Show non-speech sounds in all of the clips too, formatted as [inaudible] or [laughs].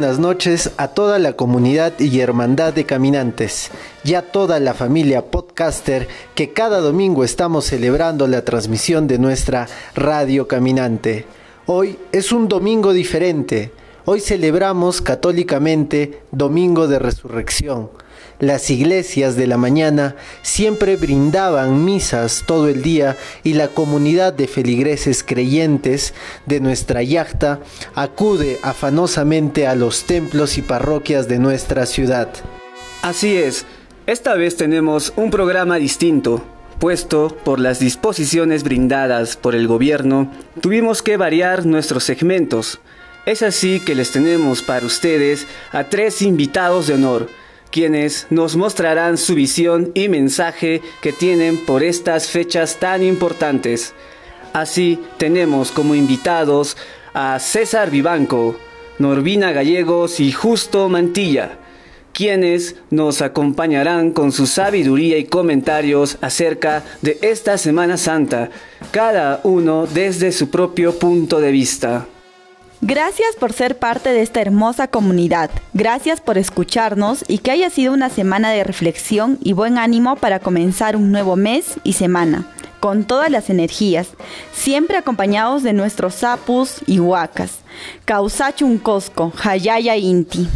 Buenas noches a toda la comunidad y hermandad de caminantes y a toda la familia podcaster que cada domingo estamos celebrando la transmisión de nuestra radio caminante. Hoy es un domingo diferente. Hoy celebramos católicamente Domingo de Resurrección las iglesias de la mañana siempre brindaban misas todo el día y la comunidad de feligreses creyentes de nuestra yacta acude afanosamente a los templos y parroquias de nuestra ciudad. Así es, esta vez tenemos un programa distinto. Puesto por las disposiciones brindadas por el gobierno, tuvimos que variar nuestros segmentos. Es así que les tenemos para ustedes a tres invitados de honor quienes nos mostrarán su visión y mensaje que tienen por estas fechas tan importantes. Así tenemos como invitados a César Vivanco, Norvina Gallegos y Justo Mantilla, quienes nos acompañarán con su sabiduría y comentarios acerca de esta Semana Santa, cada uno desde su propio punto de vista. Gracias por ser parte de esta hermosa comunidad. Gracias por escucharnos y que haya sido una semana de reflexión y buen ánimo para comenzar un nuevo mes y semana, con todas las energías, siempre acompañados de nuestros sapus y huacas. Causachun Cosco, Hayaya Inti.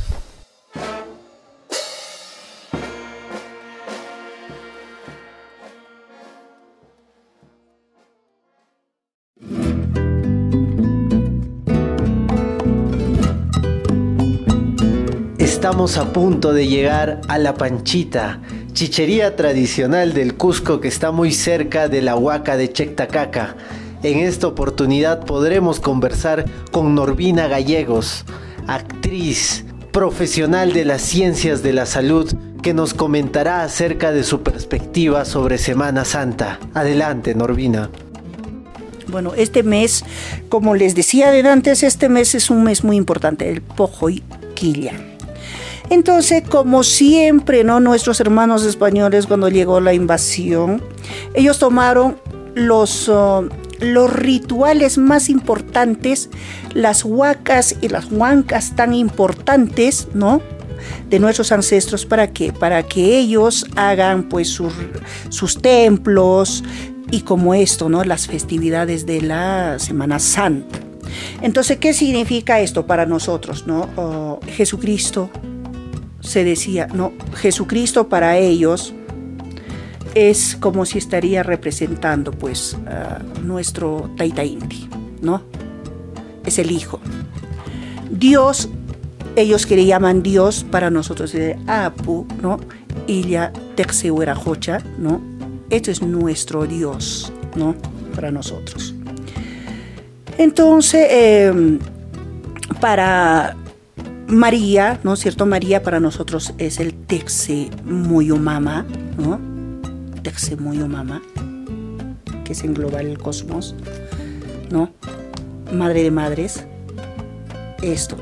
Estamos a punto de llegar a La Panchita, chichería tradicional del Cusco que está muy cerca de la Huaca de Chectacaca. En esta oportunidad podremos conversar con Norvina Gallegos, actriz, profesional de las ciencias de la salud, que nos comentará acerca de su perspectiva sobre Semana Santa. Adelante, Norvina. Bueno, este mes, como les decía de antes, este mes es un mes muy importante, el Pojo y Quilla. Entonces, como siempre, ¿no? Nuestros hermanos españoles cuando llegó la invasión, ellos tomaron los, uh, los rituales más importantes, las huacas y las huancas tan importantes, ¿no? de nuestros ancestros. Para que para que ellos hagan pues sus, sus templos y como esto no las festividades de la Semana Santa. Entonces qué significa esto para nosotros no oh, Jesucristo se decía, no, Jesucristo para ellos es como si estaría representando pues nuestro Taita Inti, ¿no? Es el Hijo. Dios, ellos que le llaman Dios, para nosotros es Apu, ¿no? Illa Hocha, ¿no? Este es nuestro Dios, ¿no? Para nosotros. Entonces, em, para María, ¿no es cierto? María para nosotros es el Texe Mama, ¿no? Texe Mama, que es englobar el cosmos, ¿no? Madre de madres, esto.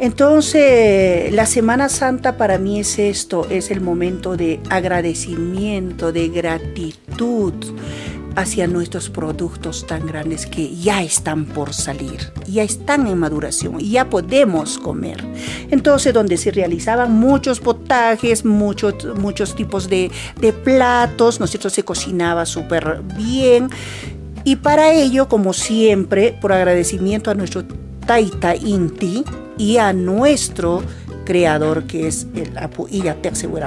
Entonces, la Semana Santa para mí es esto, es el momento de agradecimiento, de gratitud, hacia nuestros productos tan grandes que ya están por salir, ya están en maduración y ya podemos comer. Entonces, donde se realizaban muchos potajes, muchos, muchos tipos de, de platos, nosotros se cocinaba súper bien. Y para ello, como siempre, por agradecimiento a nuestro Taita Inti y a nuestro creador que es el Apu Iya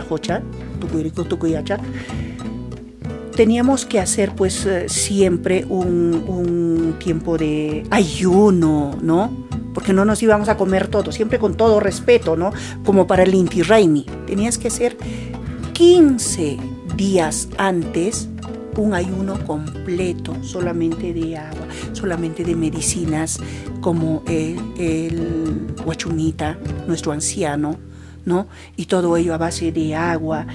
Jocha, Tukuyacha, teníamos que hacer pues eh, siempre un, tiempo de ayuno, ¿no? Porque no nos íbamos a comer todo, siempre con todo respeto, ¿no? Como para el Inti Raimi. Tenías que hacer 15 días antes un ayuno completo, solamente de agua, solamente de medicinas, como el, el huachunita, nuestro anciano, ¿no? Y todo ello a base de agua,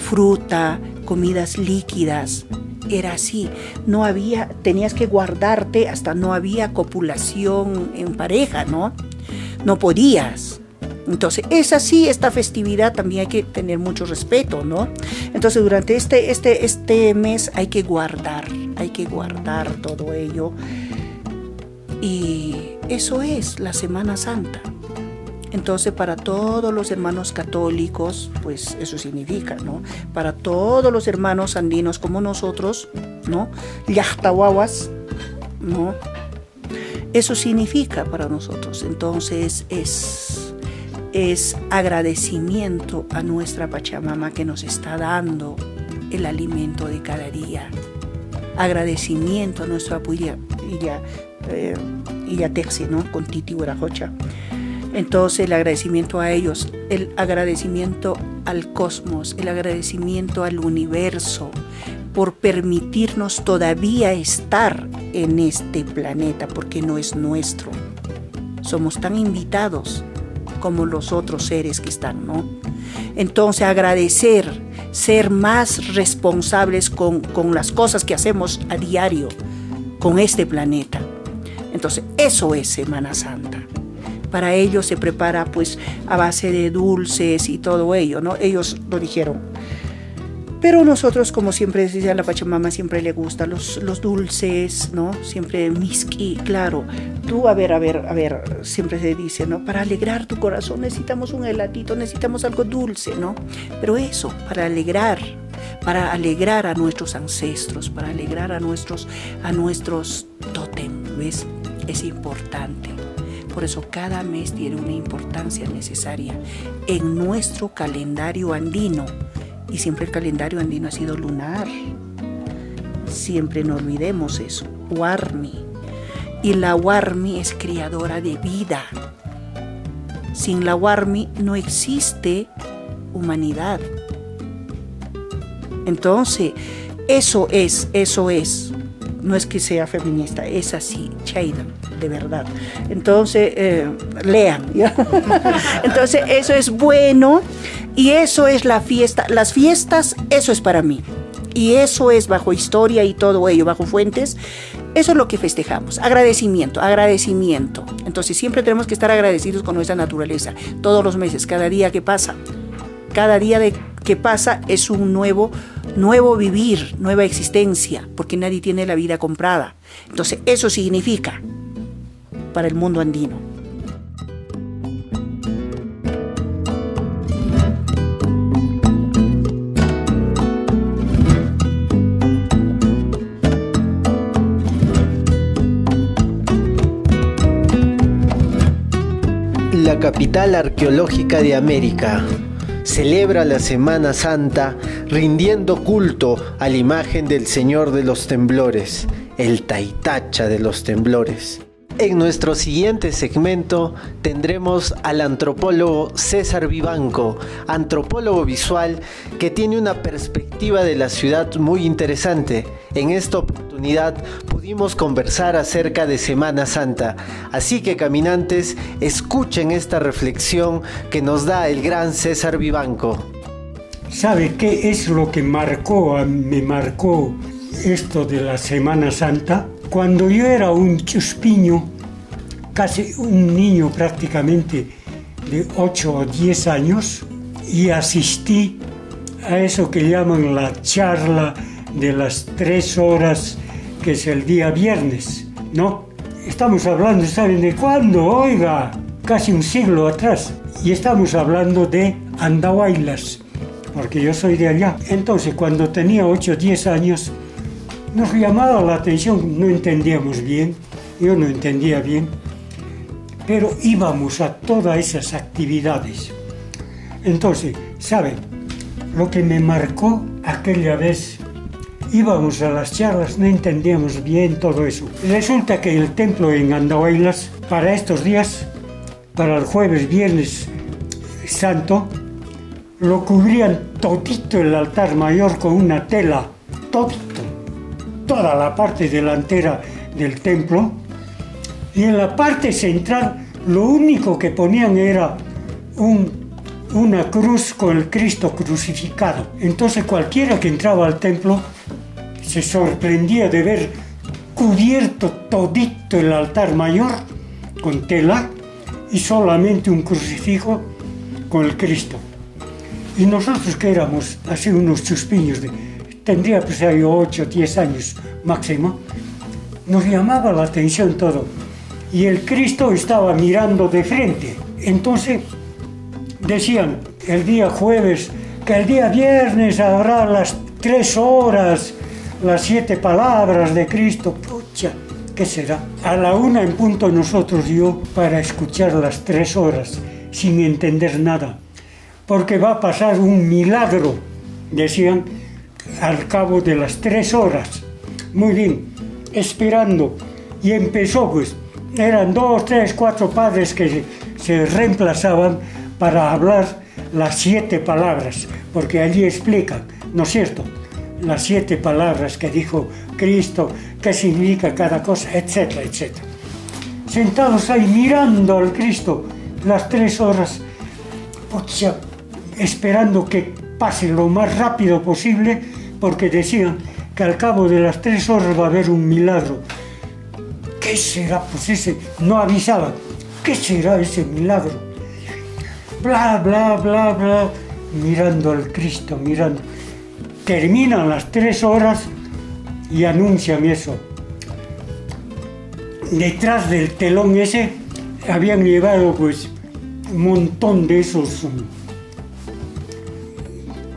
fruta, comidas líquidas. Era así, no había, tenías que guardarte hasta no había copulación en pareja, ¿no? No podías. Entonces, es así, esta festividad también hay que tener mucho respeto, ¿no? Entonces, durante este, este, este mes hay que guardar, hay que guardar todo ello. Y eso es la Semana Santa. Entonces, para todos los hermanos católicos, pues eso significa, ¿no? Para todos los hermanos andinos como nosotros, ¿no? Yahtahuahuas, ¿no? Eso significa para nosotros. Entonces, es, es agradecimiento a nuestra Pachamama que nos está dando el alimento de cada día. Agradecimiento a nuestra Apuya, eh, ¿no? Con Titi Huarajocha entonces el agradecimiento a ellos, el agradecimiento al cosmos, el agradecimiento al universo por permitirnos todavía estar en este planeta, porque no es nuestro. Somos tan invitados como los otros seres que están, ¿no? Entonces agradecer, ser más responsables con, con las cosas que hacemos a diario con este planeta. Entonces eso es Semana Santa para ellos se prepara pues a base de dulces y todo ello, ¿no? Ellos lo dijeron. Pero nosotros, como siempre decía la Pachamama, siempre le gustan los, los dulces, ¿no? Siempre miski, claro. Tú, a ver, a ver, a ver, siempre se dice, ¿no? Para alegrar tu corazón necesitamos un heladito, necesitamos algo dulce, ¿no? Pero eso, para alegrar, para alegrar a nuestros ancestros, para alegrar a nuestros, a nuestros ¿ves? Es importante. Por eso cada mes tiene una importancia necesaria en nuestro calendario andino. Y siempre el calendario andino ha sido lunar. Siempre no olvidemos eso. Warmi. Y la Warmi es criadora de vida. Sin la Warmi no existe humanidad. Entonces, eso es, eso es. No es que sea feminista, es así, Chaida de verdad. Entonces, eh, lean. [laughs] Entonces, eso es bueno y eso es la fiesta. Las fiestas, eso es para mí. Y eso es bajo historia y todo ello, bajo fuentes. Eso es lo que festejamos. Agradecimiento, agradecimiento. Entonces siempre tenemos que estar agradecidos con nuestra naturaleza. Todos los meses, cada día que pasa. Cada día de, que pasa es un nuevo, nuevo vivir, nueva existencia, porque nadie tiene la vida comprada. Entonces eso significa para el mundo andino. La capital arqueológica de América celebra la Semana Santa rindiendo culto a la imagen del Señor de los Temblores, el Taitacha de los Temblores. En nuestro siguiente segmento tendremos al antropólogo César Vivanco, antropólogo visual que tiene una perspectiva de la ciudad muy interesante. En esta oportunidad pudimos conversar acerca de Semana Santa, así que caminantes, escuchen esta reflexión que nos da el gran César Vivanco. ¿Sabe qué es lo que marcó, me marcó esto de la Semana Santa? Cuando yo era un chuspiño, casi un niño prácticamente de 8 o 10 años, y asistí a eso que llaman la charla de las tres horas, que es el día viernes, ¿no? Estamos hablando, ¿saben de cuándo? Oiga, casi un siglo atrás. Y estamos hablando de Andahuaylas, porque yo soy de allá. Entonces, cuando tenía 8 o 10 años, nos llamaba la atención, no entendíamos bien, yo no entendía bien, pero íbamos a todas esas actividades. Entonces, ¿saben? Lo que me marcó aquella vez, íbamos a las charlas, no entendíamos bien todo eso. Resulta que el templo en Andahuaylas, para estos días, para el jueves, viernes santo, lo cubrían todito el altar mayor con una tela, todito toda la parte delantera del templo y en la parte central lo único que ponían era una cruz con el Cristo crucificado. Entonces cualquiera que entraba al templo se sorprendía de ver cubierto todito el altar mayor con tela y solamente un crucifijo con el Cristo. Y nosotros que éramos así unos chuspiños de tendría pues ahí 8 o 10 años máximo, nos llamaba la atención todo. Y el Cristo estaba mirando de frente, Entonces decían el día jueves que el día viernes habrá las tres horas, las siete palabras de Cristo. Pucha, ¿qué será? A la una en punto nosotros yo para escuchar las tres horas sin entender nada. Porque va a pasar un milagro, decían, al cabo de las tres horas. Muy bien, esperando. Y empezó pues, eran dos, tres, cuatro padres que se, reemplazaban para hablar las siete palabras, porque allí explican, ¿no es cierto? Las siete palabras que dijo Cristo, qué significa cada cosa, etcétera, etcétera. Sentados ahí mirando al Cristo las tres horas, pucha, esperando que pase lo más rápido posible, porque decían que al cabo de las tres horas va a haber un milagro. ¿Qué será? Pues ese, no avisaban. ¿Qué será ese milagro? bla, bla, bla, bla, mirando al Cristo, mirando. Terminan las tres horas y anuncian eso. Detrás del telón ese habían llevado pues un montón de esos um,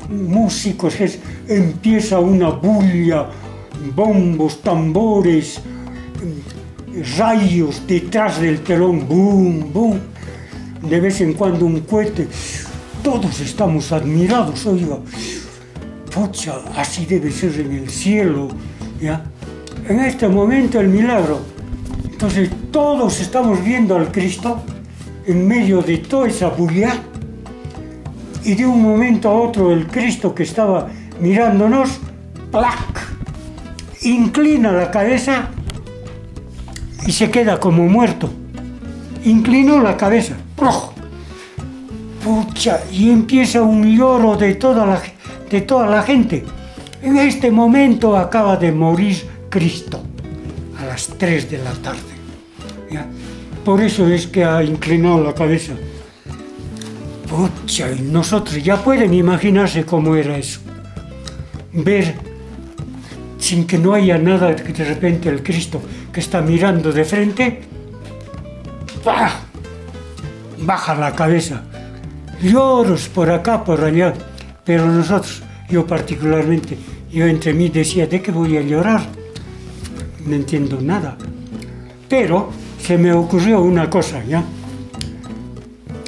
músicos, es, empieza una bulla, bombos, tambores, rayos detrás del telón, boom, boom de vez en cuando un cohete. Todos estamos admirados, oiga. Pucha, así debe ser en el cielo. ¿ya? En este momento el milagro. Entonces todos estamos viendo al Cristo en medio de toda esa bulla. Y de un momento a otro el Cristo que estaba mirándonos, ¡plac! Inclina la cabeza y se queda como muerto. Inclinó la cabeza. Pucha, y empieza un lloro de toda, la, de toda la gente. En este momento acaba de morir Cristo a las 3 de la tarde. Por eso es que ha inclinado la cabeza. Pucha, y nosotros ya pueden imaginarse cómo era eso. Ver sin que no haya nada, que de repente el Cristo que está mirando de frente, ¡pah! baja la cabeza. Lloros por acá, por allá. Pero nosotros, yo particularmente, yo entre mí decía, ¿de qué voy a llorar? No entiendo nada. Pero se me ocurrió una cosa, ¿ya?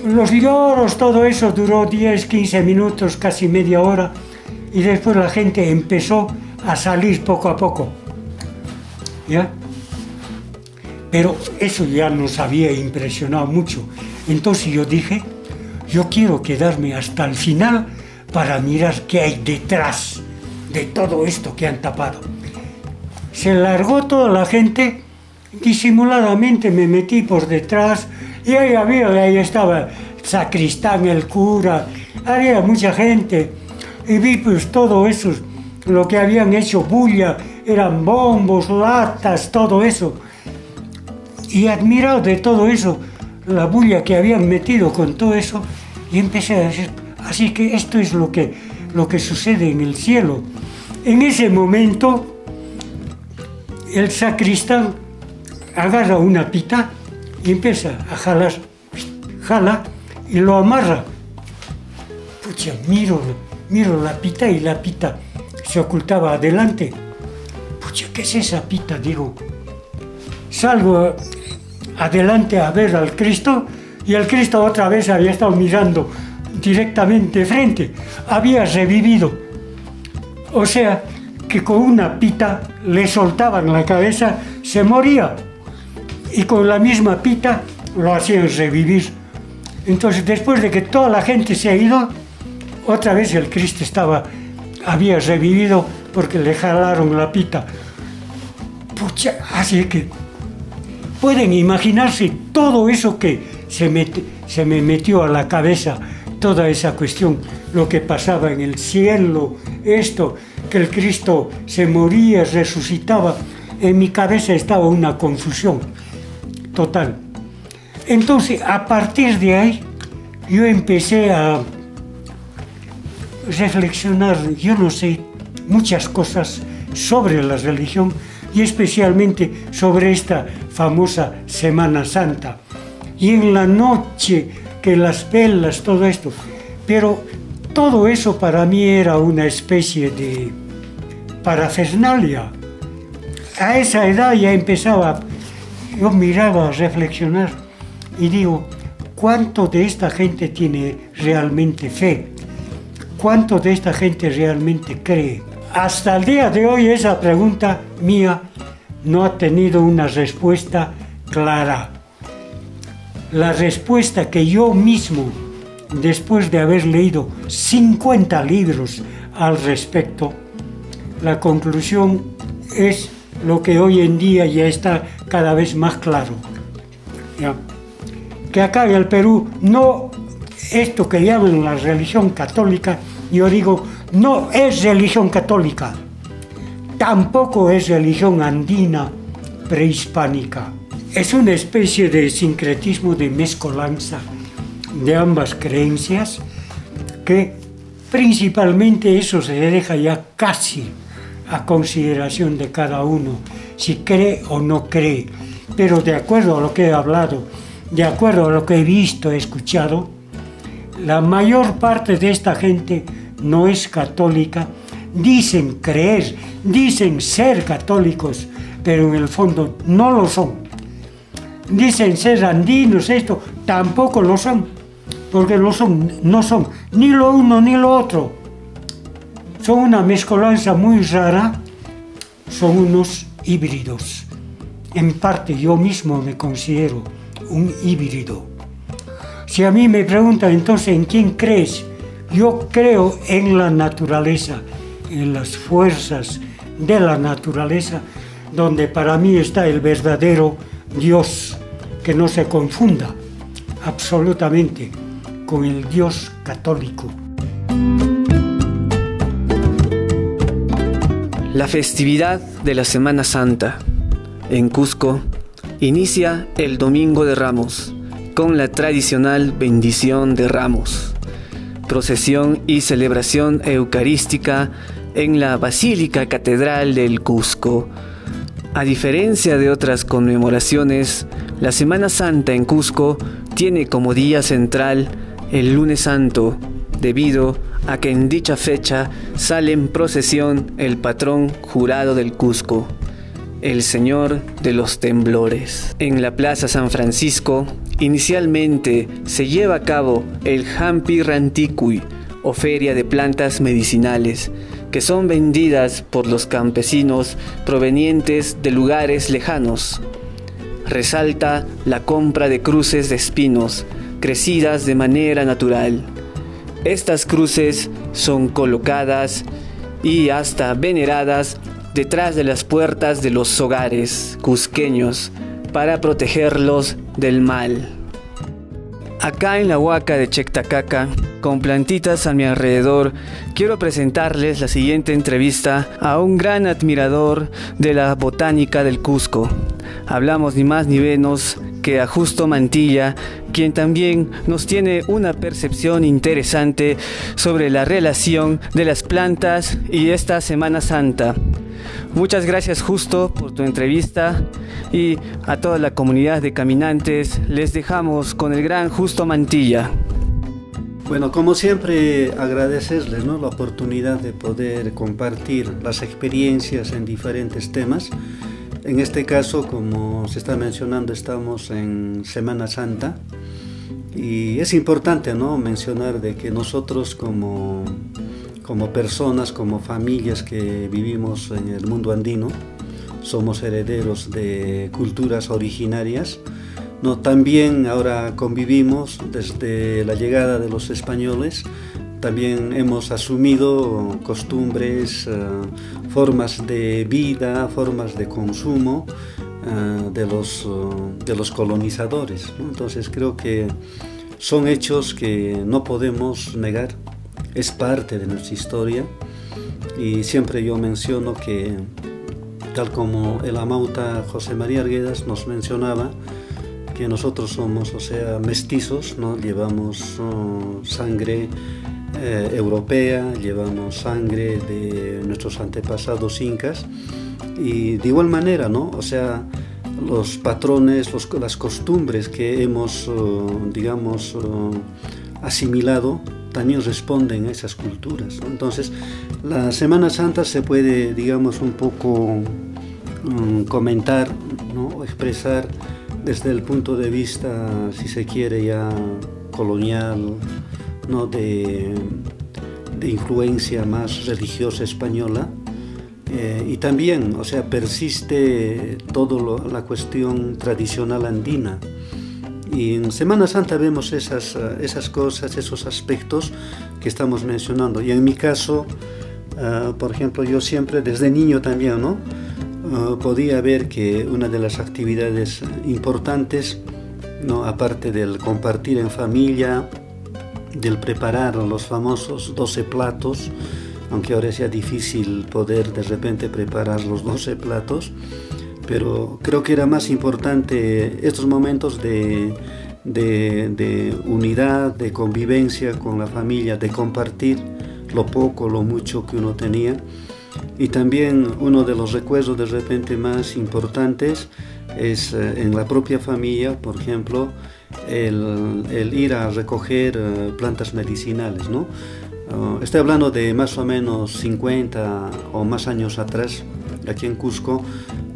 Los lloros, todo eso duró 10, 15 minutos, casi media hora, y después la gente empezó a salir poco a poco. ¿Ya? Pero eso ya nos había impresionado mucho. Entonces yo dije, yo quiero quedarme hasta el final para mirar qué hay detrás de todo esto que han tapado. Se largó toda la gente, disimuladamente me metí por detrás y ahí había, ahí estaba sacristán, el cura, había mucha gente y vi pues todo eso, lo que habían hecho bulla, eran bombos, latas, todo eso. Y admirado de todo eso, la bulla que habían metido con todo eso y empecé a decir, así que esto es lo que, lo que sucede en el cielo. En ese momento, el sacristán agarra una pita y empieza a jalar, jala y lo amarra. Pucha, miro, miro la pita y la pita se ocultaba adelante. Pucha, ¿qué es esa pita? Digo, salgo adelante a ver al Cristo y el Cristo otra vez había estado mirando directamente frente, había revivido. O sea, que con una pita le soltaban la cabeza, se moría. Y con la misma pita lo hacían revivir. Entonces, después de que toda la gente se ha ido, otra vez el Cristo estaba, había revivido porque le jalaron la pita. Pucha, así que Pueden imaginarse todo eso que se se me metió a la cabeza, toda esa cuestión, lo que pasaba en el cielo, esto, que el Cristo se moría, resucitaba. En mi cabeza estaba una confusión total. Entonces, a partir de ahí, yo empecé a reflexionar, yo no sé, muchas cosas sobre la religión y especialmente sobre esta famosa Semana Santa. Y en la noche que las velas, todo esto. Pero todo eso para mí era una especie de parafernalia. A esa edad ya empezaba, yo miraba a reflexionar y digo, ¿cuánto de esta gente tiene realmente fe? ¿Cuánto de esta gente realmente cree? Hasta el día de hoy esa pregunta mía no ha tenido una respuesta clara. La respuesta que yo mismo, después de haber leído 50 libros al respecto, la conclusión es lo que hoy en día ya está cada vez más claro. Que acá el Perú no esto que llaman la religión católica, yo digo, no es religión católica, tampoco es religión andina prehispánica. Es una especie de sincretismo, de mezcolanza de ambas creencias que principalmente eso se deja ya casi a consideración de cada uno, si cree o no cree. Pero de acuerdo a lo que he hablado, de acuerdo a lo que he visto, he escuchado, la mayor parte de esta gente no es católica, dicen creer, dicen ser católicos, pero en el fondo no lo son. Dicen ser andinos, esto, tampoco lo son, porque lo son, no son ni lo uno ni lo otro. Son una mezcolanza muy rara, son unos híbridos. En parte yo mismo me considero un híbrido. Si a mí me preguntan entonces en quién crees, yo creo en la naturaleza, en las fuerzas de la naturaleza, donde para mí está el verdadero Dios, que no se confunda absolutamente con el Dios católico. La festividad de la Semana Santa en Cusco inicia el Domingo de Ramos con la tradicional bendición de ramos procesión y celebración eucarística en la Basílica Catedral del Cusco. A diferencia de otras conmemoraciones, la Semana Santa en Cusco tiene como día central el lunes santo, debido a que en dicha fecha sale en procesión el patrón jurado del Cusco, el Señor de los Temblores. En la Plaza San Francisco Inicialmente se lleva a cabo el Hampi Ranticui o feria de plantas medicinales que son vendidas por los campesinos provenientes de lugares lejanos. Resalta la compra de cruces de espinos crecidas de manera natural. Estas cruces son colocadas y hasta veneradas detrás de las puertas de los hogares cusqueños para protegerlos del mal. Acá en la huaca de Chectacaca, con plantitas a mi alrededor, quiero presentarles la siguiente entrevista a un gran admirador de la botánica del Cusco. Hablamos ni más ni menos que a Justo Mantilla, quien también nos tiene una percepción interesante sobre la relación de las plantas y esta Semana Santa. Muchas gracias Justo por tu entrevista y a toda la comunidad de caminantes les dejamos con el gran Justo Mantilla. Bueno, como siempre agradecerles ¿no? la oportunidad de poder compartir las experiencias en diferentes temas. En este caso, como se está mencionando, estamos en Semana Santa y es importante ¿no? mencionar de que nosotros como como personas, como familias que vivimos en el mundo andino, somos herederos de culturas originarias. No, también ahora convivimos desde la llegada de los españoles, también hemos asumido costumbres, eh, formas de vida, formas de consumo eh, de, los, eh, de los colonizadores. Entonces creo que son hechos que no podemos negar es parte de nuestra historia y siempre yo menciono que tal como el amauta José María Arguedas nos mencionaba, que nosotros somos, o sea, mestizos, ¿no? llevamos oh, sangre eh, europea, llevamos sangre de nuestros antepasados incas y de igual manera, ¿no? O sea, los patrones, las costumbres que hemos, digamos, asimilado también responden a esas culturas. Entonces, la Semana Santa se puede, digamos, un poco mm, comentar o expresar desde el punto de vista, si se quiere, ya colonial, ¿no? de, influencia más religiosa española. Eh, y también, o sea, persiste toda la cuestión tradicional andina. Y en Semana Santa vemos esas, esas cosas, esos aspectos que estamos mencionando. Y en mi caso, eh, por ejemplo, yo siempre desde niño también, ¿no? Eh, podía ver que una de las actividades importantes, ¿no? aparte del compartir en familia, del preparar los famosos 12 platos, aunque ahora sea difícil poder de repente preparar los 12 platos, pero creo que era más importante estos momentos de, unidad, de convivencia con la familia, de compartir lo poco, lo mucho que uno tenía. Y también uno de los recuerdos de repente más importantes es eh, en la propia familia, por ejemplo, el, ir a recoger eh, plantas medicinales. ¿no? Ah, estoy hablando de más o menos 50 o más años atrás, aquí en Cusco,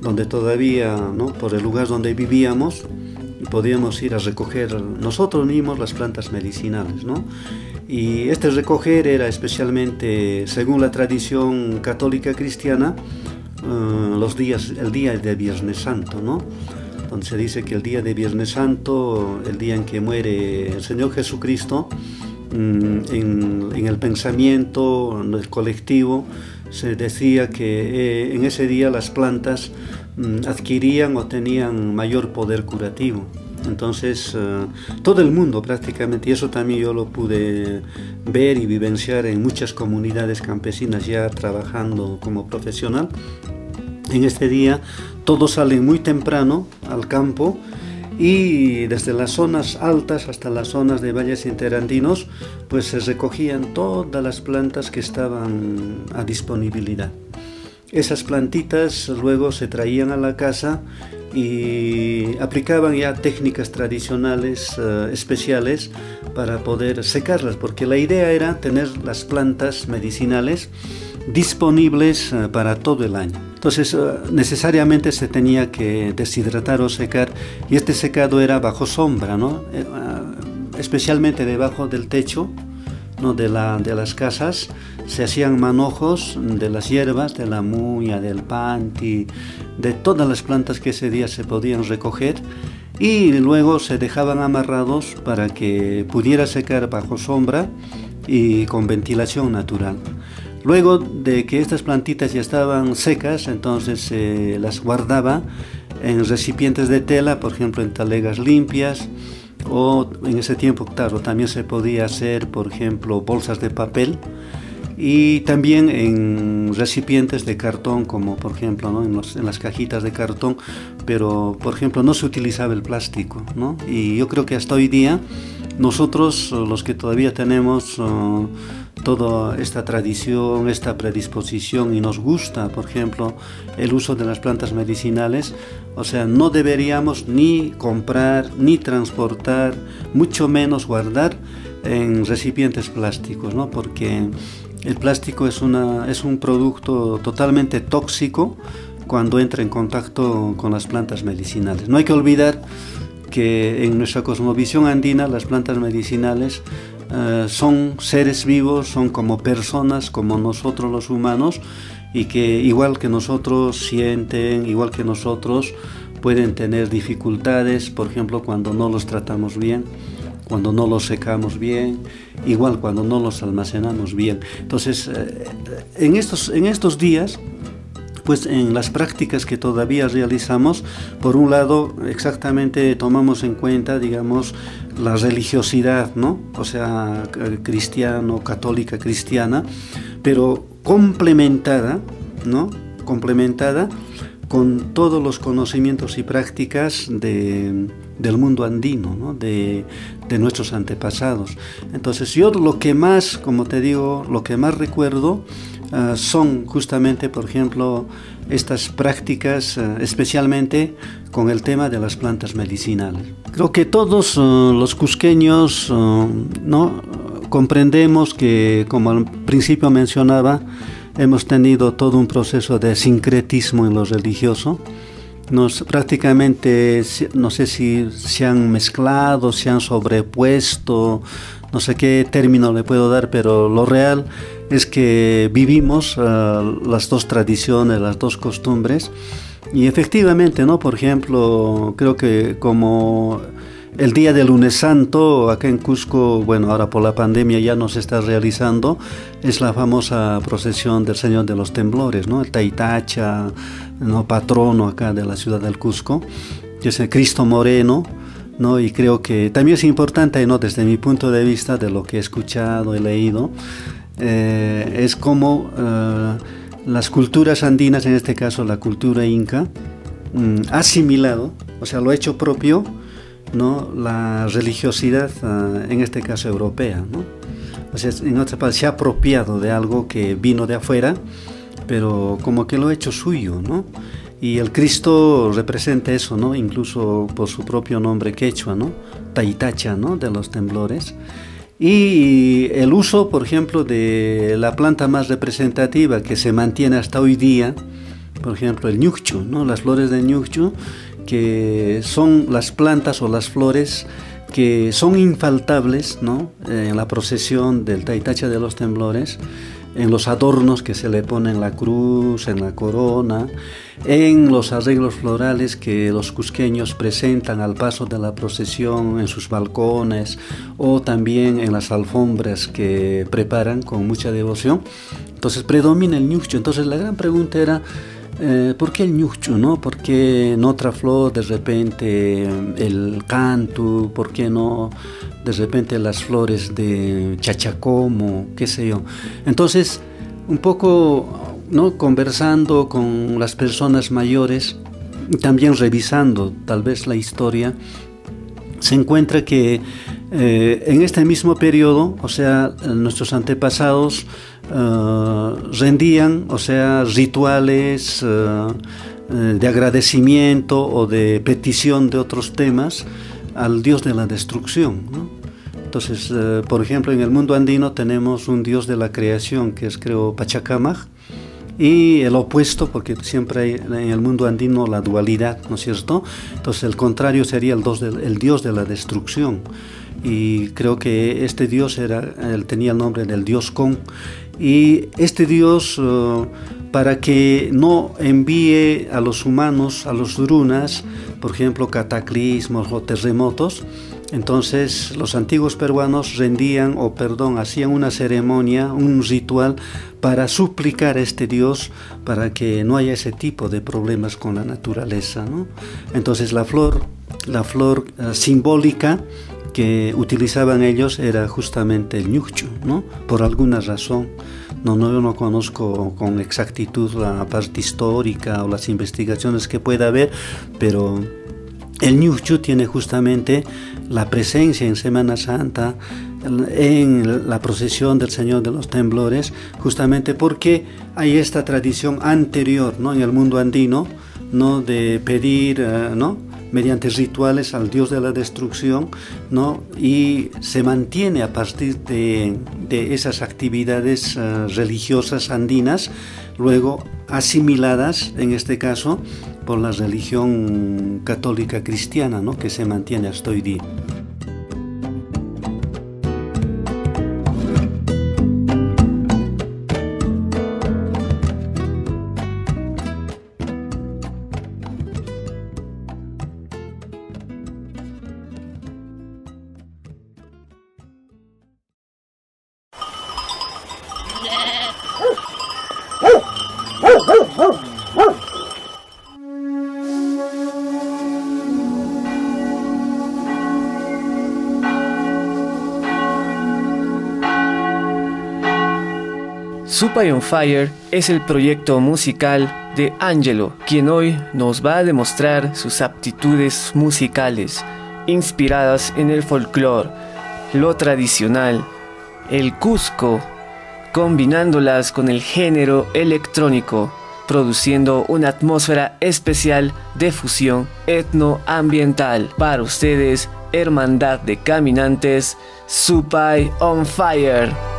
donde todavía, ¿no? por el lugar donde vivíamos, podíamos ir a recoger nosotros mismos las plantas medicinales. ¿no? Y este recoger era especialmente, según la tradición católica cristiana, eh, los días, el día de Viernes Santo, ¿no? Donde se dice que el día de Viernes Santo, el día en que muere el Señor Jesucristo, mm, en, el pensamiento, en el colectivo, se decía que eh, en ese día las plantas mm, adquirían o tenían mayor poder curativo. Entonces, eh, todo el mundo prácticamente, y eso también yo lo pude ver y vivenciar en muchas comunidades campesinas ya trabajando como profesional, en este día todos salen muy temprano al campo y desde las zonas altas hasta las zonas de valles interandinos pues se recogían todas las plantas que estaban a disponibilidad. Esas plantitas luego se traían a la casa y aplicaban ya técnicas tradicionales eh, especiales para poder secarlas, porque la idea era tener las plantas medicinales disponibles eh, para todo el año. Entonces eh, necesariamente se tenía que deshidratar o secar y este secado era bajo sombra, ¿no? Eh, especialmente debajo del techo ¿no? de, la, de las casas se hacían manojos de las hierbas, de la muña, del panti, de todas las plantas que ese día se podían recoger y luego se dejaban amarrados para que pudiera secar bajo sombra y con ventilación natural. Luego de que estas plantitas ya estaban secas, entonces se las guardaba en recipientes de tela, por ejemplo en talegas limpias, o en ese tiempo, claro, también se podía hacer, por ejemplo, bolsas de papel y también en recipientes de cartón, como por ejemplo en, las cajitas de cartón, pero por ejemplo no se utilizaba el plástico. ¿no? Y yo creo que hasta hoy día nosotros, los que todavía tenemos toda esta tradición, esta predisposición y nos gusta, por ejemplo, el uso de las plantas medicinales, o sea, no deberíamos ni comprar, ni transportar, mucho menos guardar en recipientes plásticos, ¿no? Porque el plástico es, una, es un producto totalmente tóxico cuando entra en contacto con las plantas medicinales. No hay que olvidar que en nuestra cosmovisión andina las plantas medicinales eh, son seres vivos, son como personas, como nosotros los humanos, y que igual que nosotros sienten, igual que nosotros pueden tener dificultades, por ejemplo, cuando no los tratamos bien, cuando no los secamos bien, igual cuando no los almacenamos bien. Entonces, eh, en, estos, en estos días, pues en las prácticas que todavía realizamos, por un lado, exactamente tomamos en cuenta, digamos, la religiosidad, ¿no? O sea, cristiano, católica, cristiana, pero complementada, ¿no? Complementada con todos los conocimientos y prácticas del mundo andino, ¿no? de, de nuestros antepasados. Entonces yo lo que más, como te digo, lo que más recuerdo ah, son justamente, por ejemplo, estas prácticas, ah, especialmente con el tema de las plantas medicinales. Creo que todos ah, los cusqueños no comprendemos que, como al principio mencionaba, hemos tenido todo un proceso de sincretismo en lo religioso nos prácticamente, no sé si se han mezclado, se han sobrepuesto, no sé qué término le puedo dar, pero lo real es que vivimos ah, las dos tradiciones, las dos costumbres. Y efectivamente, ¿no? Por ejemplo, creo que como el día del lunes santo, acá en Cusco, bueno, ahora por la pandemia ya no se está realizando, es la famosa procesión del Señor de los Temblores, ¿no? El Taitacha, ¿no? patrono acá de la ciudad del Cusco, que es el Cristo Moreno, ¿no? Y creo que también es importante, ¿no? Desde mi punto de vista, de lo que he escuchado, he leído, eh, es como eh, las culturas andinas, en este caso la cultura inca, mm, asimilado, o sea, lo hecho propio, ¿no? la religiosidad, ah, en este caso europea. ¿no? O sea, en otras palabras, se ha apropiado de algo que vino de afuera, pero como que lo ha hecho suyo. ¿no? Y el Cristo representa eso, ¿no? incluso por su propio nombre quechua, ¿no? Taitacha, ¿no? de los temblores. Y el uso, por ejemplo, de la planta más representativa que se mantiene hasta hoy día, por ejemplo, el ñuchu, ¿no? las flores de ñuchu, que son las plantas o las flores que son infaltables ¿no? en la procesión del Taitacha de los Temblores, en los adornos que se le ponen en la cruz, en la corona, en los arreglos florales que los cusqueños presentan al paso de la procesión en sus balcones o también en las alfombras que preparan con mucha devoción. Entonces predomina el ñucho. Entonces la gran pregunta era, eh, ¿Por qué el ñuchu, no? ¿Por qué en otra flor de repente el canto? ¿Por qué no de repente las flores de chachacomo? ¿Qué sé yo? Entonces, un poco, ¿no? Conversando con las personas mayores, también revisando tal vez la historia, se encuentra que eh, en este mismo periodo, o sea, nuestros antepasados eh, rendían, o sea, rituales eh, de agradecimiento o de petición de otros temas al dios de la destrucción. Entonces, por ejemplo, en el mundo andino tenemos un dios de la creación que es, creo, Pachacamac, y el opuesto, porque siempre hay en el mundo andino la dualidad, ¿no es cierto? Entonces el contrario sería el, dios de la destrucción. Y creo que este dios era, tenía el nombre del dios Con. Y este dios, eh, para que no envíe a los humanos, a los runas, por ejemplo, cataclismos o terremotos, entonces los antiguos peruanos rendían o perdón, hacían una ceremonia, un ritual para suplicar a este Dios para que no haya ese tipo de problemas con la naturaleza. ¿no? Entonces la flor, la flor eh, simbólica que utilizaban ellos era justamente el ñuchu, ¿no? por alguna razón. No, no, yo no conozco con exactitud la parte histórica o las investigaciones que pueda haber, pero el ñuchu tiene justamente la presencia en Semana Santa, en la procesión del Señor de los Temblores, justamente porque hay esta tradición anterior ¿no? en el mundo andino ¿no? de pedir eh, ¿no? Mediante rituales al Dios de la destrucción ¿no? y se mantiene a partir de, esas actividades eh, religiosas andinas, luego asimiladas en este caso por la religión católica cristiana ¿no? que se mantiene hasta hoy día. Fire es el proyecto musical de Angelo, quien hoy nos va a demostrar sus aptitudes musicales. inspiradas en el folclore, lo tradicional, el Cusco, combinándolas con el género electrónico, produciendo una atmósfera especial de fusión etnoambiental. Para ustedes, Hermandad de Caminantes, Supai on Fire.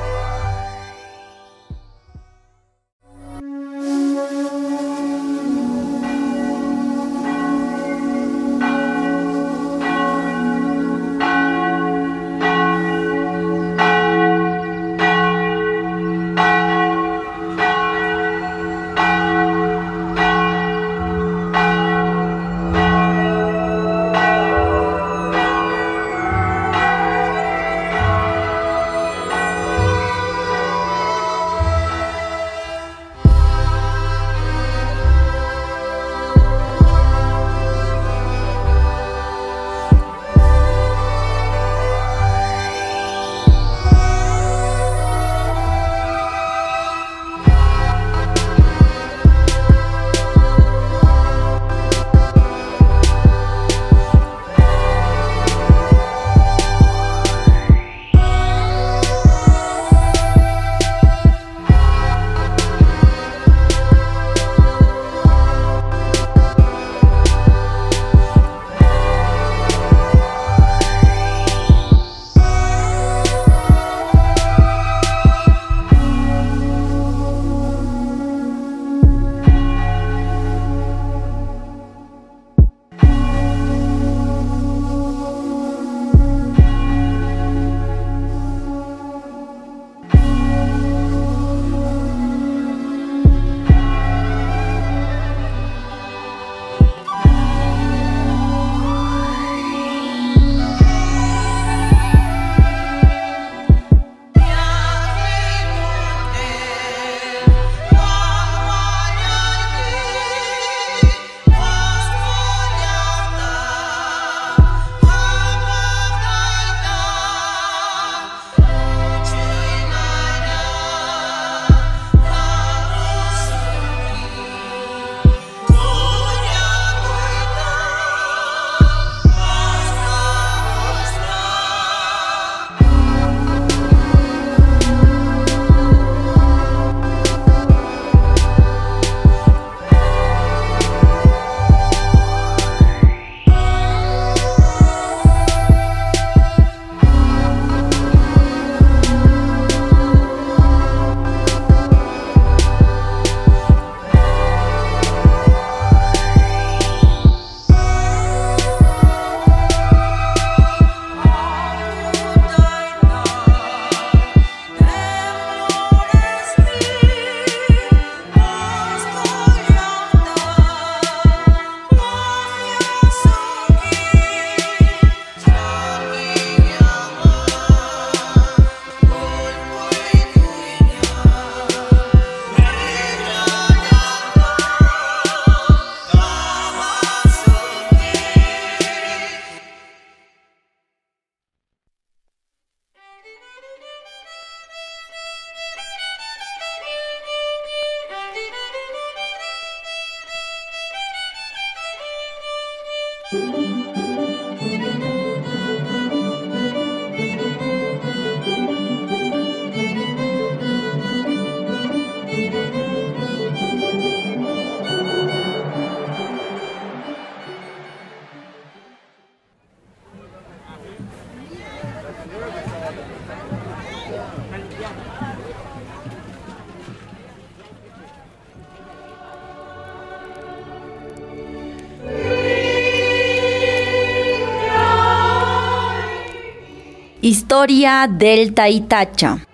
Historia del Taitacha.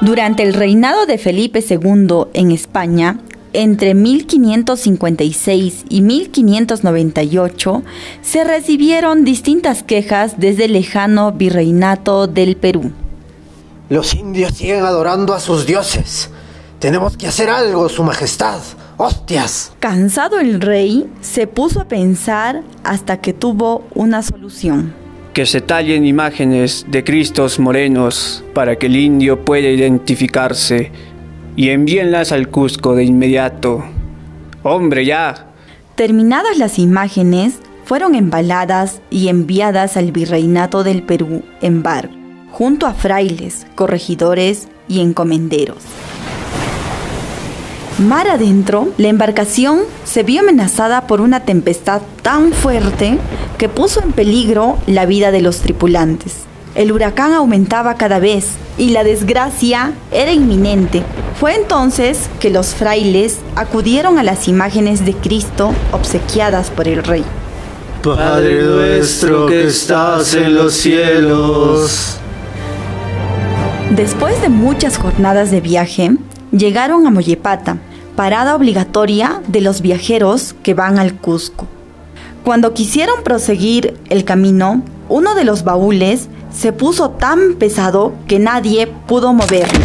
Durante el reinado de Felipe II en España, entre 1556 y 1598, se recibieron distintas quejas desde el lejano virreinato del Perú. Los indios siguen adorando a sus dioses. Tenemos que hacer algo, Su Majestad. ¡Hostias! Cansado el rey, se puso a pensar hasta que tuvo una solución. Que se tallen imágenes de Cristos morenos para que el indio pueda identificarse y envíenlas al Cusco de inmediato. ¡Hombre, ya! Terminadas las imágenes, fueron embaladas y enviadas al virreinato del Perú en barco, junto a frailes, corregidores y encomenderos. Mar adentro, la embarcación se vio amenazada por una tempestad tan fuerte que puso en peligro la vida de los tripulantes. El huracán aumentaba cada vez y la desgracia era inminente. Fue entonces que los frailes acudieron a las imágenes de Cristo obsequiadas por el rey. Padre nuestro que estás en los cielos. Después de muchas jornadas de viaje, llegaron a Mollepata, parada obligatoria de los viajeros que van al Cusco. Cuando quisieron proseguir el camino, uno de los baúles se puso tan pesado que nadie pudo moverlo.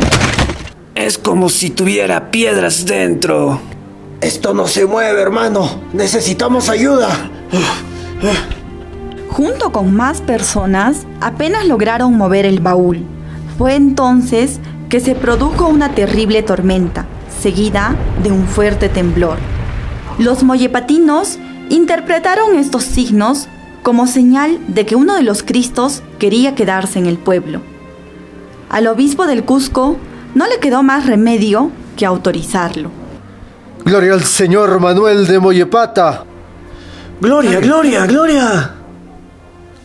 Es como si tuviera piedras dentro. Esto no se mueve, hermano. Necesitamos ayuda. Junto con más personas, apenas lograron mover el baúl. Fue entonces que se produjo una terrible tormenta, seguida de un fuerte temblor. Los mollepatinos interpretaron estos signos como señal de que uno de los Cristos quería quedarse en el pueblo. Al obispo del Cusco no le quedó más remedio que autorizarlo. Gloria al Señor Manuel de Mollepata. Gloria, gloria, gloria.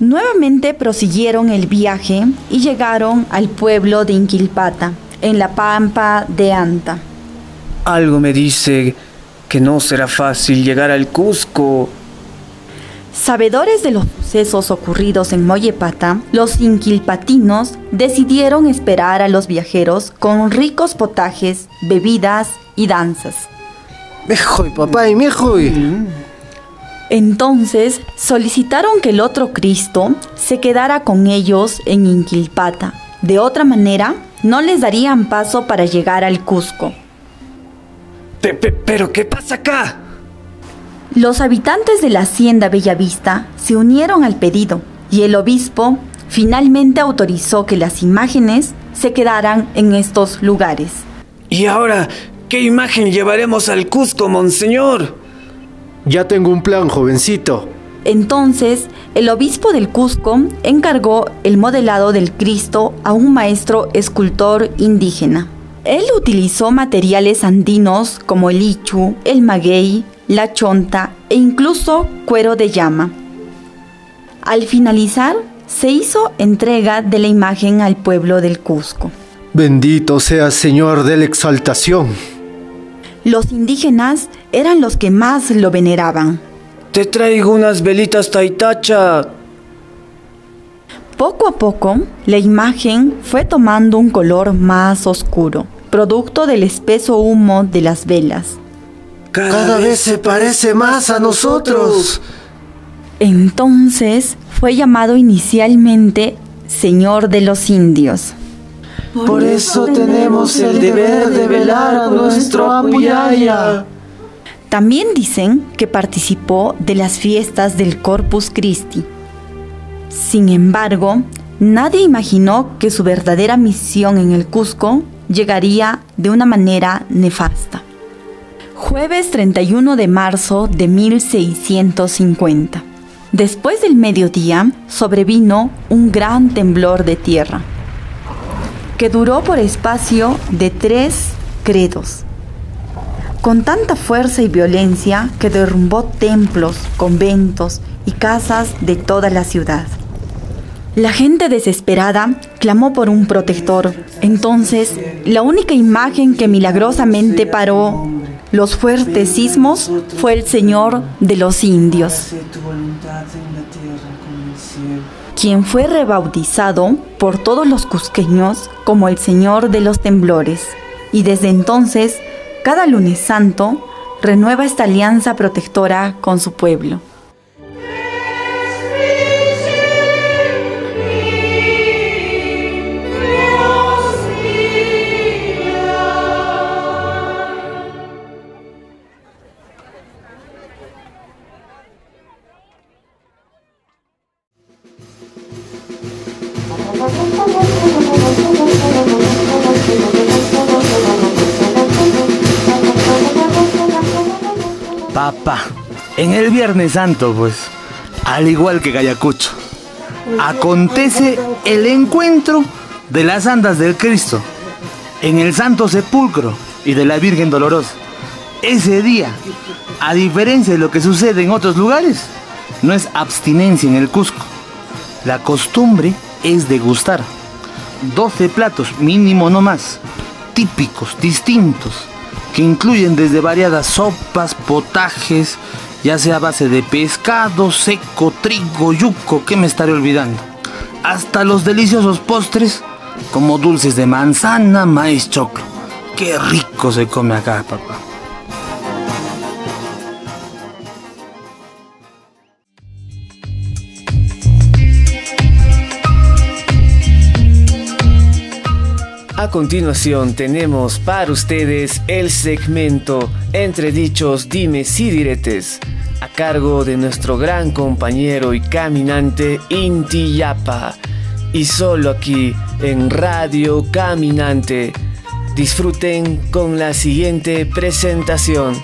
Nuevamente prosiguieron el viaje y llegaron al pueblo de Inquilpata, en la pampa de Anta. Algo me dice que no será fácil llegar al Cusco. Sabedores de los sucesos ocurridos en Mollepata, los inquilpatinos decidieron esperar a los viajeros con ricos potajes, bebidas y danzas. Mejoy, papá, y mejoy. Entonces solicitaron que el otro Cristo se quedara con ellos en Inquilpata. De otra manera, no les darían paso para llegar al Cusco. Pe- pe- ¿Pero qué pasa acá? Los habitantes de la hacienda Bellavista se unieron al pedido y el obispo finalmente autorizó que las imágenes se quedaran en estos lugares. ¿Y ahora qué imagen llevaremos al Cusco, monseñor? Ya tengo un plan, jovencito. Entonces, el obispo del Cusco encargó el modelado del Cristo a un maestro escultor indígena. Él utilizó materiales andinos como el ichu, el maguey, la chonta e incluso cuero de llama. Al finalizar, se hizo entrega de la imagen al pueblo del Cusco. Bendito sea Señor de la exaltación. Los indígenas eran los que más lo veneraban. Te traigo unas velitas taitacha. Poco a poco, la imagen fue tomando un color más oscuro, producto del espeso humo de las velas. Cada vez se parece más a nosotros. Entonces fue llamado inicialmente Señor de los Indios. Por eso tenemos el deber de velar a nuestro Apuyaya. También dicen que participó de las fiestas del Corpus Christi. Sin embargo, nadie imaginó que su verdadera misión en el Cusco llegaría de una manera nefasta. Jueves 31 de marzo de 1650. Después del mediodía sobrevino un gran temblor de tierra, que duró por espacio de tres credos con tanta fuerza y violencia que derrumbó templos, conventos y casas de toda la ciudad. La gente desesperada clamó por un protector. Entonces, la única imagen que milagrosamente paró los fuertes sismos fue el Señor de los Indios, quien fue rebautizado por todos los cusqueños como el Señor de los Temblores. Y desde entonces, cada lunes santo renueva esta alianza protectora con su pueblo. El Viernes Santo, pues, al igual que Gayacucho, acontece el encuentro de las andas del Cristo en el Santo Sepulcro y de la Virgen Dolorosa. Ese día, a diferencia de lo que sucede en otros lugares, no es abstinencia en el Cusco. La costumbre es degustar 12 platos, mínimo no más, típicos, distintos, que incluyen desde variadas sopas, potajes, ya sea a base de pescado, seco, trigo, yuco, ¿qué me estaré olvidando? Hasta los deliciosos postres como dulces de manzana, maíz, choclo. Qué rico se come acá, papá. A continuación tenemos para ustedes el segmento Entre dichos, dimes y diretes, a cargo de nuestro gran compañero y caminante Inti Yapa. Y solo aquí en Radio Caminante. Disfruten con la siguiente presentación.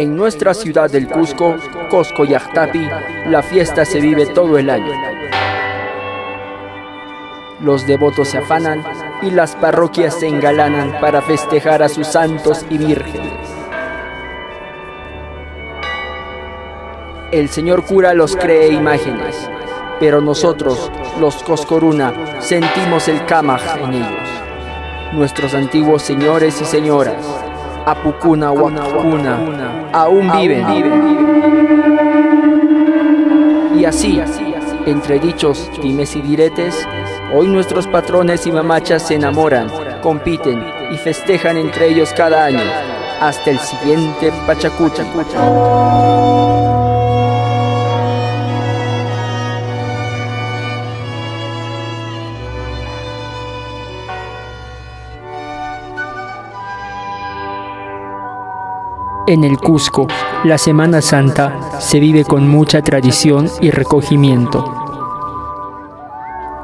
En nuestra ciudad del Cusco, Cosco Yachtapi, la fiesta se vive todo el año. Los devotos se afanan y las parroquias se engalanan para festejar a sus santos y vírgenes. El señor cura los cree imágenes, pero nosotros, los Coscoruna, sentimos el Kamaj en ellos. Nuestros antiguos señores y señoras, Apucuna Wakuna, aún viven. Y así, entre dichos dimes y diretes, hoy nuestros patrones y mamachas se enamoran, compiten y festejan entre ellos cada año, hasta el siguiente Pachacucha. En el Cusco, la Semana Santa se vive con mucha tradición y recogimiento.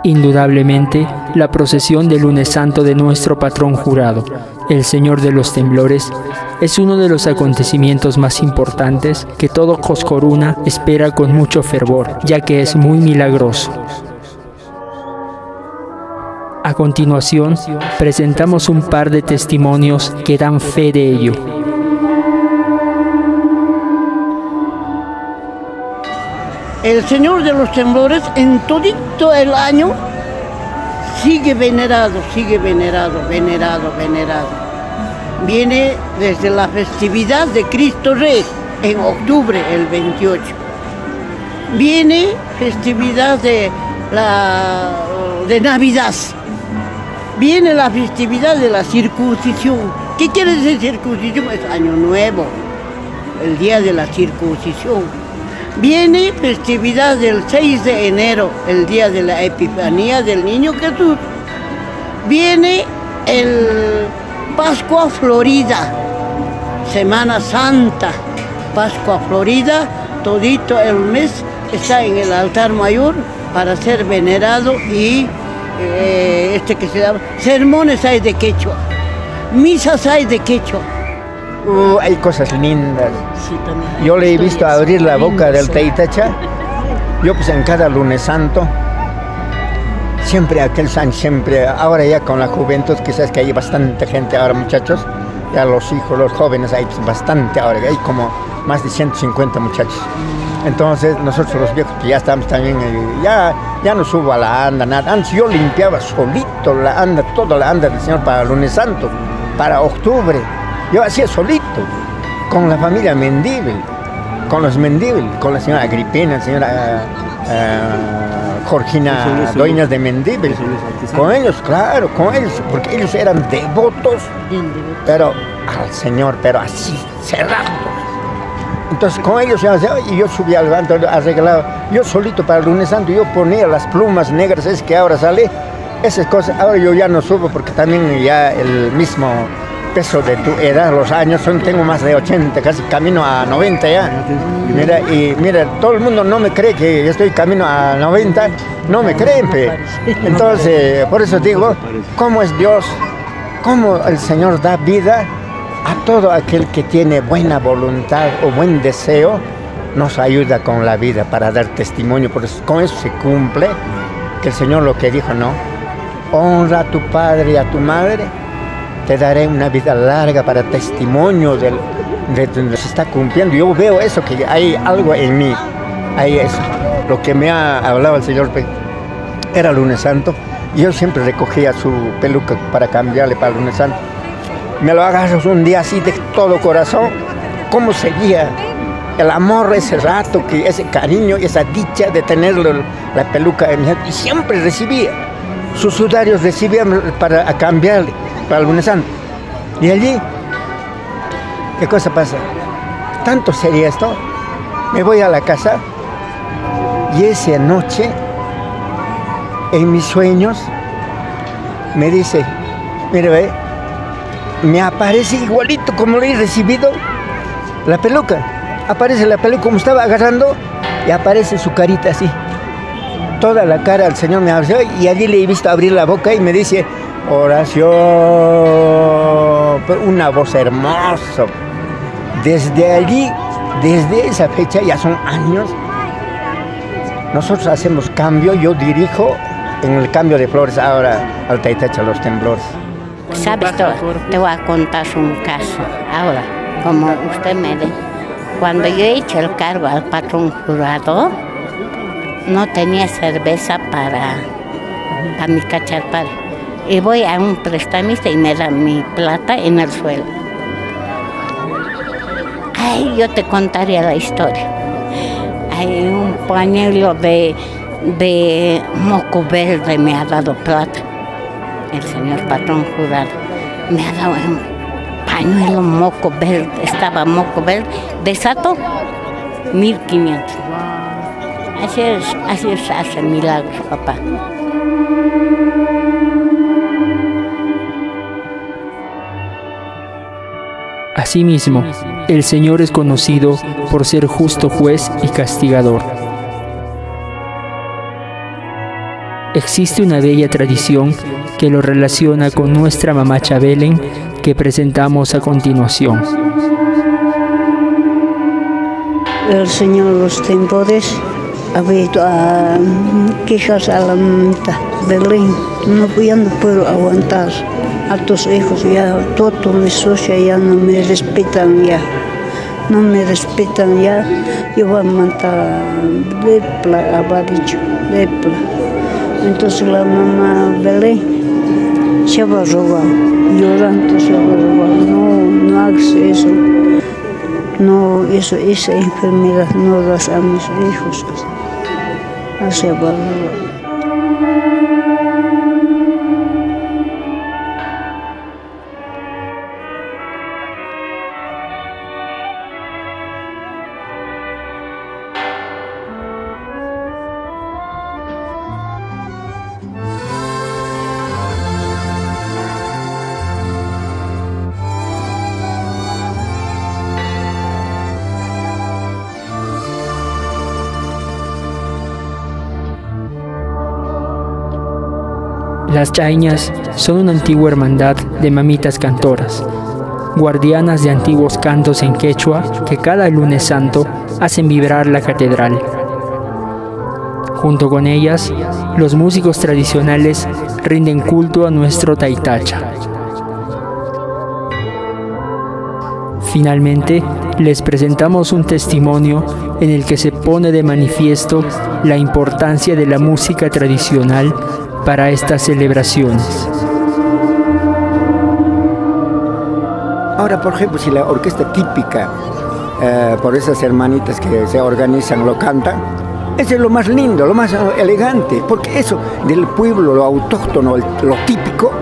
Indudablemente, la procesión del lunes santo de nuestro patrón jurado, el Señor de los Temblores, es uno de los acontecimientos más importantes que todo Coscoruna espera con mucho fervor, ya que es muy milagroso. A continuación, presentamos un par de testimonios que dan fe de ello. El Señor de los Temblores en todito el año sigue venerado, sigue venerado, venerado, venerado. Viene desde la festividad de Cristo Rey en octubre, el 28. Viene festividad de, la, de Navidad. Viene la festividad de la circuncisión. ¿Qué quiere decir circuncisión? Es año nuevo, el día de la circuncisión Viene festividad del 6 de enero, el día de la Epifanía del Niño Jesús. Viene el Pascua Florida, Semana Santa, Pascua Florida, todito el mes está en el altar mayor para ser venerado y eh, este que se llama sermones hay de quechua, misas hay de quechua Uh, hay cosas lindas. Yo le he visto abrir la boca del Teitacha. Yo pues en cada lunes santo, siempre aquel san, siempre, ahora ya con la juventud, quizás que hay bastante gente ahora muchachos, ya los hijos, los jóvenes, hay pues, bastante ahora, hay como más de 150 muchachos. Entonces nosotros los viejos pues, ya estamos también, eh, ya, ya no subo a la anda, nada. Antes yo limpiaba solito la anda, toda la anda del Señor para el lunes santo, para octubre. Yo hacía solito, con la familia Mendíbil, con los Mendíbil, con la señora Agripina, la señora uh, Jorgina Dueñas de Mendíbil. Con ellos, claro, con ellos, porque ellos eran devotos, pero al Señor, pero así, cerrados. Entonces con ellos y yo subía al banco arreglado, yo solito para el lunes santo, yo ponía las plumas negras, es que ahora sale, esas cosas, ahora yo ya no subo porque también ya el mismo peso de tu edad, los años, son, tengo más de 80, casi camino a 90 ya. Mira, y mira, todo el mundo no me cree que estoy camino a 90, no me creen, Entonces, por eso digo, ¿cómo es Dios? ¿Cómo el Señor da vida a todo aquel que tiene buena voluntad o buen deseo? Nos ayuda con la vida para dar testimonio, porque con eso se cumple que el Señor lo que dijo, no, honra a tu padre y a tu madre, te daré una vida larga para testimonio de donde se está cumpliendo. Yo veo eso, que hay algo en mí, hay eso. Lo que me ha hablado el Señor era lunes santo, y yo siempre recogía su peluca para cambiarle para lunes santo. Me lo agarras un día así de todo corazón, cómo seguía el amor ese rato, que ese cariño, esa dicha de tenerlo la peluca en mi y siempre recibía. Sus sudarios recibían para cambiarle para el lunes santo. Y allí, ¿qué cosa pasa? Tanto sería esto. Me voy a la casa y esa noche, en mis sueños, me dice, mire, me aparece igualito como le he recibido la peluca. Aparece la peluca como estaba agarrando y aparece su carita así. Toda la cara al Señor me abrió y allí le he visto abrir la boca y me dice, oración, una voz hermosa. Desde allí, desde esa fecha, ya son años, nosotros hacemos cambio, yo dirijo en el cambio de flores ahora al Taitacha Los Temblores. Sabes, te voy a contar un caso. Ahora, como usted me dice, cuando yo he hecho el cargo al patrón jurado, no tenía cerveza para, para mi cacharpal. Y voy a un prestamista y me da mi plata en el suelo. Ay, yo te contaría la historia. Hay un pañuelo de, de moco verde me ha dado plata. El señor patrón jurado me ha dado un pañuelo moco verde, estaba moco verde, desato 1500. Así es, así es, hace milagros, papá. Asimismo, el Señor es conocido por ser justo juez y castigador. Existe una bella tradición que lo relaciona con nuestra mamá Chabelen que presentamos a continuación. El Señor los temores ha visto a quejas a la Belén. No, no puedo aguantar a tus hijos, ya todo mi socia ya no me respetan ya. No me respetan ya, yo voy a matar lepla, había dicho, lepla. Entonces la mamá Belén se va a robar, llorando se va a robar, no, no hagas eso. No, eso, esa enfermedad no das a mis hijos. Así va a robar. Las son una antigua hermandad de mamitas cantoras, guardianas de antiguos cantos en quechua que cada lunes santo hacen vibrar la catedral. Junto con ellas, los músicos tradicionales rinden culto a nuestro Taitacha. Finalmente, les presentamos un testimonio en el que se pone de manifiesto la importancia de la música tradicional para estas celebraciones. Ahora, por ejemplo, si la orquesta típica, eh, por esas hermanitas que se organizan, lo cantan, eso es lo más lindo, lo más elegante, porque eso del pueblo, lo autóctono, lo típico,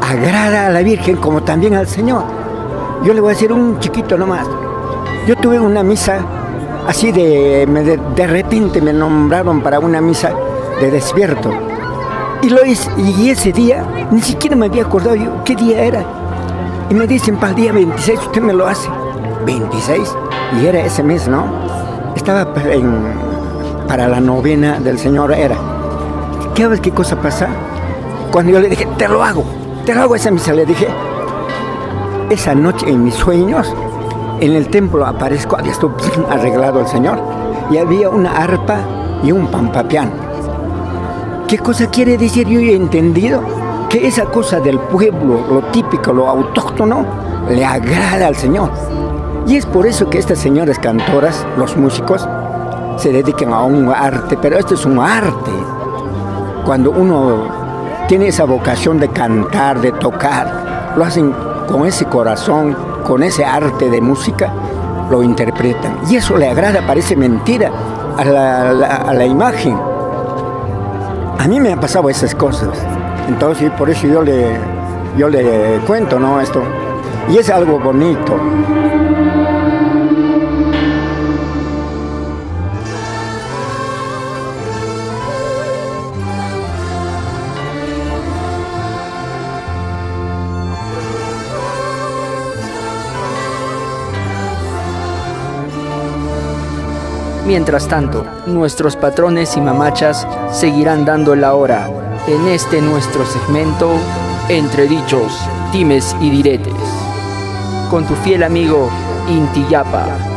agrada a la Virgen como también al Señor. Yo le voy a decir un chiquito nomás. Yo tuve una misa así de, de, repente me nombraron para una misa de despierto. Y, lo hice, y ese día ni siquiera me había acordado yo qué día era. Y me dicen, para día 26 usted me lo hace. 26. Y era ese mes, ¿no? Estaba para la novena del Señor, era. ¿Qué sabes qué cosa pasa? Cuando yo le dije, te lo hago, te lo hago esa misa, le dije, esa noche en mis sueños, en el templo aparezco, había estado [laughs] arreglado el Señor, y había una arpa y un pampapián. ¿Qué cosa quiere decir? Yo he entendido que esa cosa del pueblo, lo típico, lo autóctono, le agrada al Señor. Y es por eso que estas señoras cantoras, los músicos, se dedican a un arte, pero esto es un arte. Cuando uno tiene esa vocación de cantar, de tocar, lo hacen con ese corazón, con ese arte de música, lo interpretan. Y eso le agrada, parece mentira a la, imagen. A mí me han pasado esas cosas. Entonces, por eso yo le, yo le cuento, ¿no? Esto. Y es algo bonito. Mientras tanto, nuestros patrones y mamachas seguirán dando la hora en este nuestro segmento Entre dichos, dimes y diretes. Con tu fiel amigo Intiyapa.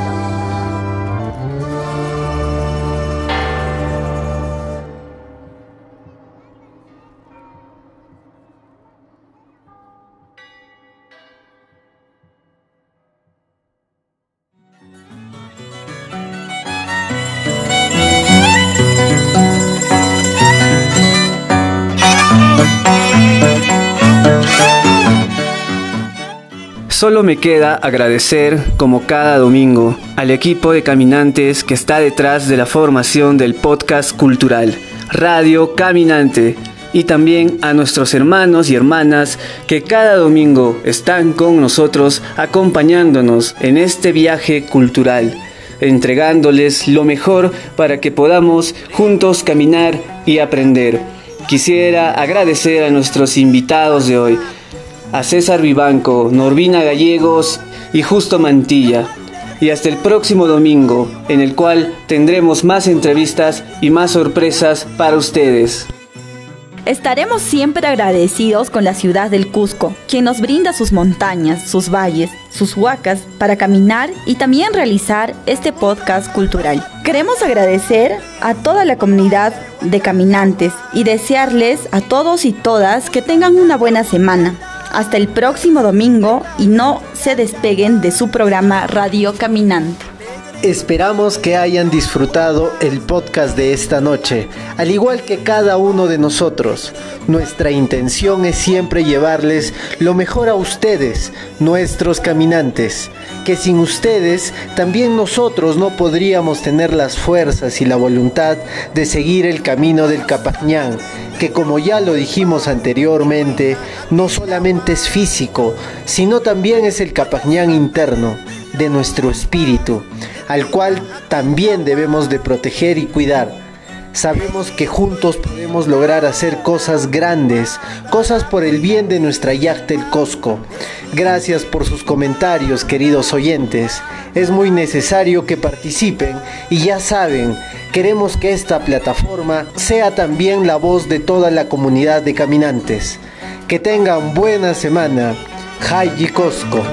Me queda agradecer, como cada domingo, al equipo de caminantes que está detrás de la formación del podcast cultural, Radio Caminante, y también a nuestros hermanos y hermanas que cada domingo están con nosotros acompañándonos en este viaje cultural, entregándoles lo mejor para que podamos juntos caminar y aprender. Quisiera agradecer a nuestros invitados de hoy, a César Vivanco, Norvina Gallegos y Justo Mantilla. Y hasta el próximo domingo, en el cual tendremos más entrevistas y más sorpresas para ustedes. Estaremos siempre agradecidos con la ciudad del Cusco, quien nos brinda sus montañas, sus valles, sus huacas para caminar y también realizar este podcast cultural. Queremos agradecer a toda la comunidad de caminantes y desearles a todos y todas que tengan una buena semana hasta el próximo domingo y no se despeguen de su programa Radio Caminante. Esperamos que hayan disfrutado el podcast de esta noche, al igual que cada uno de nosotros. Nuestra intención es siempre llevarles lo mejor a ustedes, nuestros caminantes, que sin ustedes también nosotros no podríamos tener las fuerzas y la voluntad de seguir el camino del Capañán, que como ya lo dijimos anteriormente, no solamente es físico, sino también es el Capañán interno de nuestro espíritu al cual también debemos de proteger y cuidar. Sabemos que juntos podemos lograr hacer cosas grandes, cosas por el bien de nuestra Yachtel Cosco. Gracias por sus comentarios, queridos oyentes. Es muy necesario que participen y ya saben, queremos que esta plataforma sea también la voz de toda la comunidad de caminantes. Que tengan buena semana. Haji Cosco.